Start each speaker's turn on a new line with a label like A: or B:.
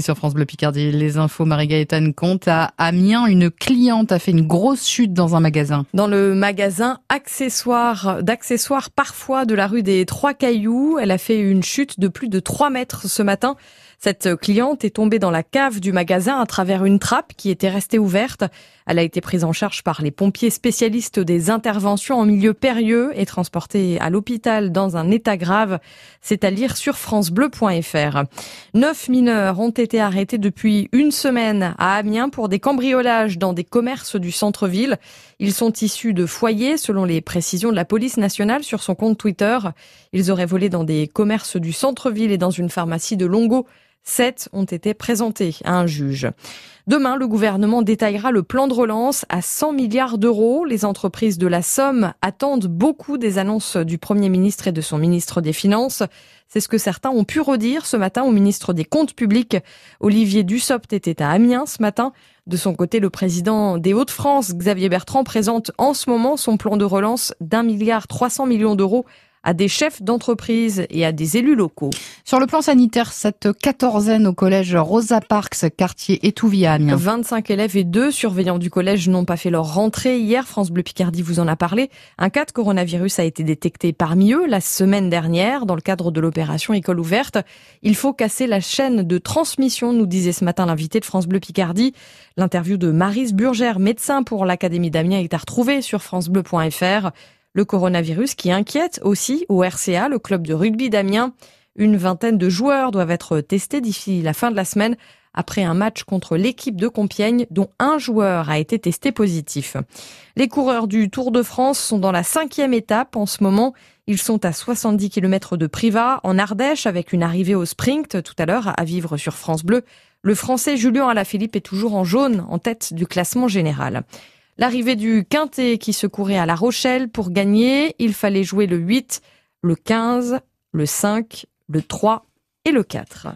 A: Sur France Bleu Picardie, les infos, Marie-Gaëtane compte à Amiens, une cliente a fait une grosse chute dans un magasin.
B: Dans le magasin accessoires, d'accessoires parfois de la rue des Trois Cailloux, elle a fait une chute de plus de 3 mètres ce matin. Cette cliente est tombée dans la cave du magasin à travers une trappe qui était restée ouverte. Elle a été prise en charge par les pompiers spécialistes des interventions en milieu périlleux et transportée à l'hôpital dans un état grave. C'est à lire sur francebleu.fr. Neuf mineurs ont été arrêtés depuis une semaine à Amiens pour des cambriolages dans des commerces du centre-ville. Ils sont issus de foyers, selon les précisions de la police nationale sur son compte Twitter. Ils auraient volé dans des commerces du centre-ville et dans une pharmacie de Longo. Sept ont été présentés à un juge. Demain, le gouvernement détaillera le plan de relance à 100 milliards d'euros. Les entreprises de la Somme attendent beaucoup des annonces du Premier ministre et de son ministre des Finances. C'est ce que certains ont pu redire ce matin au ministre des Comptes publics. Olivier Dussopt était à Amiens ce matin. De son côté, le président des Hauts-de-France, Xavier Bertrand, présente en ce moment son plan de relance d'un milliard 300 millions d'euros à des chefs d'entreprise et à des élus locaux.
A: Sur le plan sanitaire, cette quatorzaine au collège Rosa Parks, quartier Étouvia
B: 25 élèves et deux surveillants du collège n'ont pas fait leur rentrée hier. France Bleu Picardie vous en a parlé. Un cas de coronavirus a été détecté parmi eux la semaine dernière dans le cadre de l'opération École ouverte. Il faut casser la chaîne de transmission, nous disait ce matin l'invité de France Bleu Picardie. L'interview de Marise Burgère, médecin pour l'Académie d'Amiens, est à retrouver sur francebleu.fr. Le coronavirus qui inquiète aussi au RCA, le club de rugby d'Amiens. Une vingtaine de joueurs doivent être testés d'ici la fin de la semaine après un match contre l'équipe de Compiègne dont un joueur a été testé positif. Les coureurs du Tour de France sont dans la cinquième étape en ce moment. Ils sont à 70 km de Privas en Ardèche avec une arrivée au sprint tout à l'heure à vivre sur France Bleu. Le français Julien Alaphilippe est toujours en jaune en tête du classement général. L'arrivée du Quintet qui se courait à La Rochelle pour gagner, il fallait jouer le 8, le 15, le 5, le 3 et le 4.